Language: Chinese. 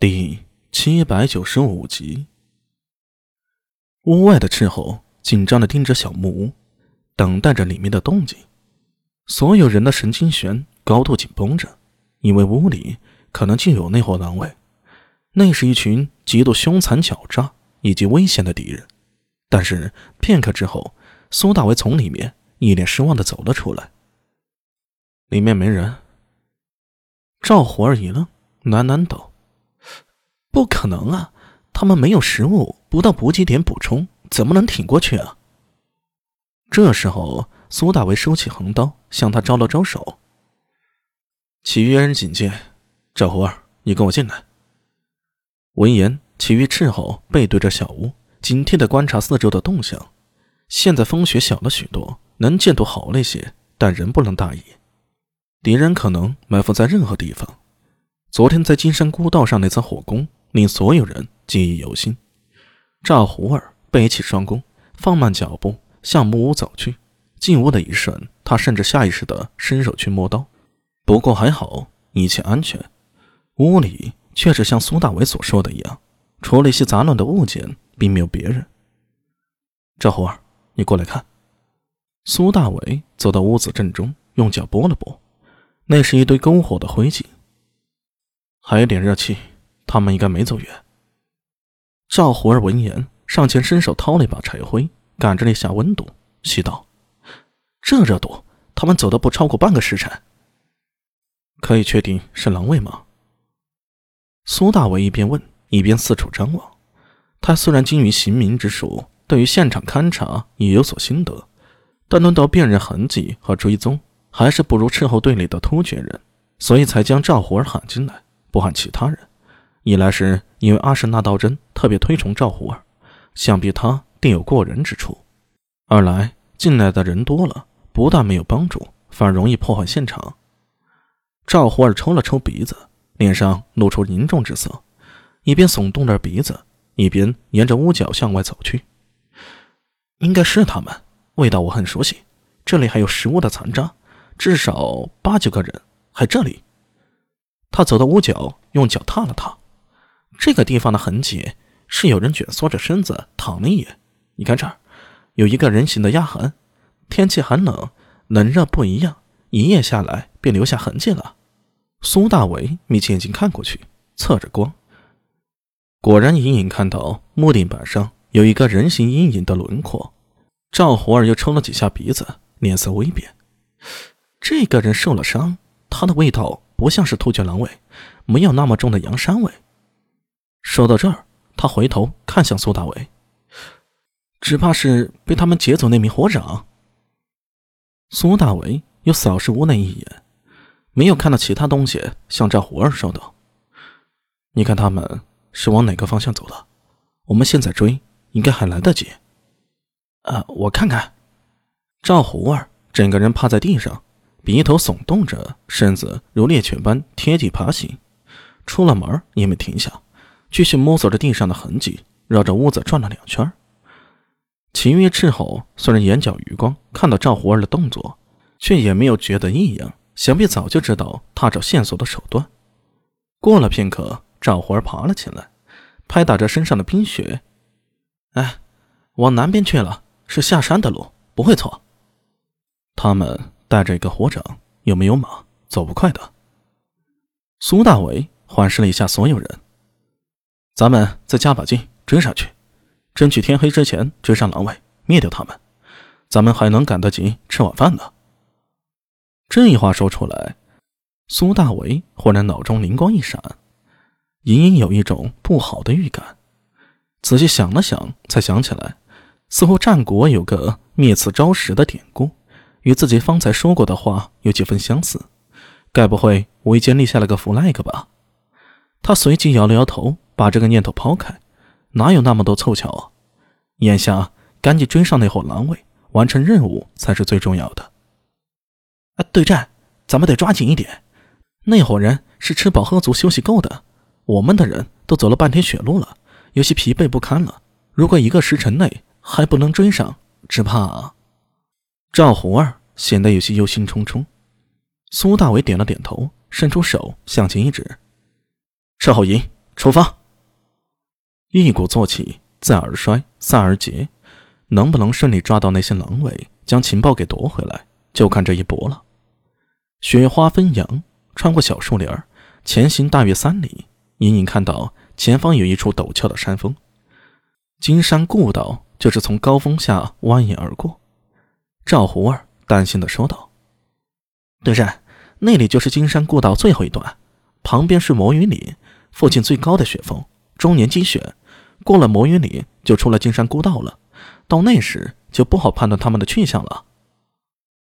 第七百九十五集，屋外的斥候紧张的盯着小木屋，等待着里面的动静。所有人的神经弦高度紧绷着，因为屋里可能就有那伙狼卫。那是一群极度凶残狡诈以及危险的敌人。但是片刻之后，苏大为从里面一脸失望的走了出来。里面没人。赵虎儿一愣，喃喃道。不可能啊！他们没有食物，不到补给点补充，怎么能挺过去啊？这时候，苏大为收起横刀，向他招了招手。其余人警戒，赵胡儿，你跟我进来。闻言，其余斥候背对着小屋，警惕的观察四周的动向。现在风雪小了许多，能见度好了一些，但仍不能大意。敌人可能埋伏在任何地方。昨天在金山孤道上那次火攻。令所有人记忆犹新。赵胡儿背起双弓，放慢脚步向木屋走去。进屋的一瞬，他甚至下意识地伸手去摸刀。不过还好，一切安全。屋里却是像苏大伟所说的一样，除了一些杂乱的物件，并没有别人。赵胡儿，你过来看。苏大伟走到屋子正中，用脚拨了拨，那是一堆篝火的灰烬，还有点热气。他们应该没走远。赵虎儿闻言，上前伸手掏了一把柴灰，赶着了一下温度，细道：“这热度，他们走的不超过半个时辰。可以确定是狼卫吗？”苏大伟一边问，一边四处张望。他虽然精于行名之术，对于现场勘查也有所心得，但论到辨认痕迹和追踪，还是不如斥候队里的突厥人，所以才将赵虎儿喊进来，不喊其他人。一来是因为阿什那道真特别推崇赵虎儿，想必他定有过人之处；二来进来的人多了，不但没有帮助，反而容易破坏现场。赵虎儿抽了抽鼻子，脸上露出凝重之色，一边耸动着鼻子，一边沿着屋角向外走去。应该是他们，味道我很熟悉，这里还有食物的残渣，至少八九个人，还这里。他走到屋角，用脚踏了踏。这个地方的痕迹是有人蜷缩着身子躺了一夜。你看这儿，有一个人形的压痕。天气寒冷，冷热不一样，一夜下来便留下痕迹了。苏大伟眯起眼睛看过去，侧着光，果然隐隐看到木地板上有一个人形阴影的轮廓。赵虎儿又抽了几下鼻子，脸色微变。这个人受了伤，他的味道不像是突厥狼味，没有那么重的羊膻味。说到这儿，他回头看向苏大伟，只怕是被他们劫走那名火长。苏大伟又扫视屋内一眼，没有看到其他东西，向赵虎儿说道：“你看他们是往哪个方向走的？我们现在追，应该还来得及。”啊，我看看。赵虎儿整个人趴在地上，鼻头耸动着，身子如猎犬般贴地爬行，出了门也没停下。继续摸索着地上的痕迹，绕着屋子转了两圈。秦月斥候虽然眼角余光看到赵胡儿的动作，却也没有觉得异样，想必早就知道他找线索的手段。过了片刻，赵胡儿爬了起来，拍打着身上的冰雪：“哎，往南边去了，是下山的路，不会错。他们带着一个火掌，又没有马，走不快的。”苏大伟环视了一下所有人。咱们再加把劲追上去，争取天黑之前追上狼尾，灭掉他们，咱们还能赶得及吃晚饭呢。这一话说出来，苏大为忽然脑中灵光一闪，隐隐有一种不好的预感。仔细想了想，才想起来，似乎战国有个灭此招食的典故，与自己方才说过的话有几分相似。该不会我间立下了个 flag 吧？他随即摇了摇头。把这个念头抛开，哪有那么多凑巧啊？眼下赶紧追上那伙狼卫，完成任务才是最重要的。啊，对战，咱们得抓紧一点。那伙人是吃饱喝足、休息够的，我们的人都走了半天雪路了，有些疲惫不堪了。如果一个时辰内还不能追上，只怕……赵胡儿显得有些忧心忡忡。苏大伟点了点头，伸出手向前一指：“斥候营。”出发！一鼓作气，再而衰，三而竭，能不能顺利抓到那些狼尾，将情报给夺回来，就看这一搏了。雪花飞扬，穿过小树林儿，前行大约三里，隐隐看到前方有一处陡峭的山峰。金山故道就是从高峰下蜿蜒而过。赵胡儿担心的说道：“德善，那里就是金山故道最后一段，旁边是魔云岭，附近最高的雪峰，终年积雪。过了魔云岭，就出了金山孤道了。到那时就不好判断他们的去向了。”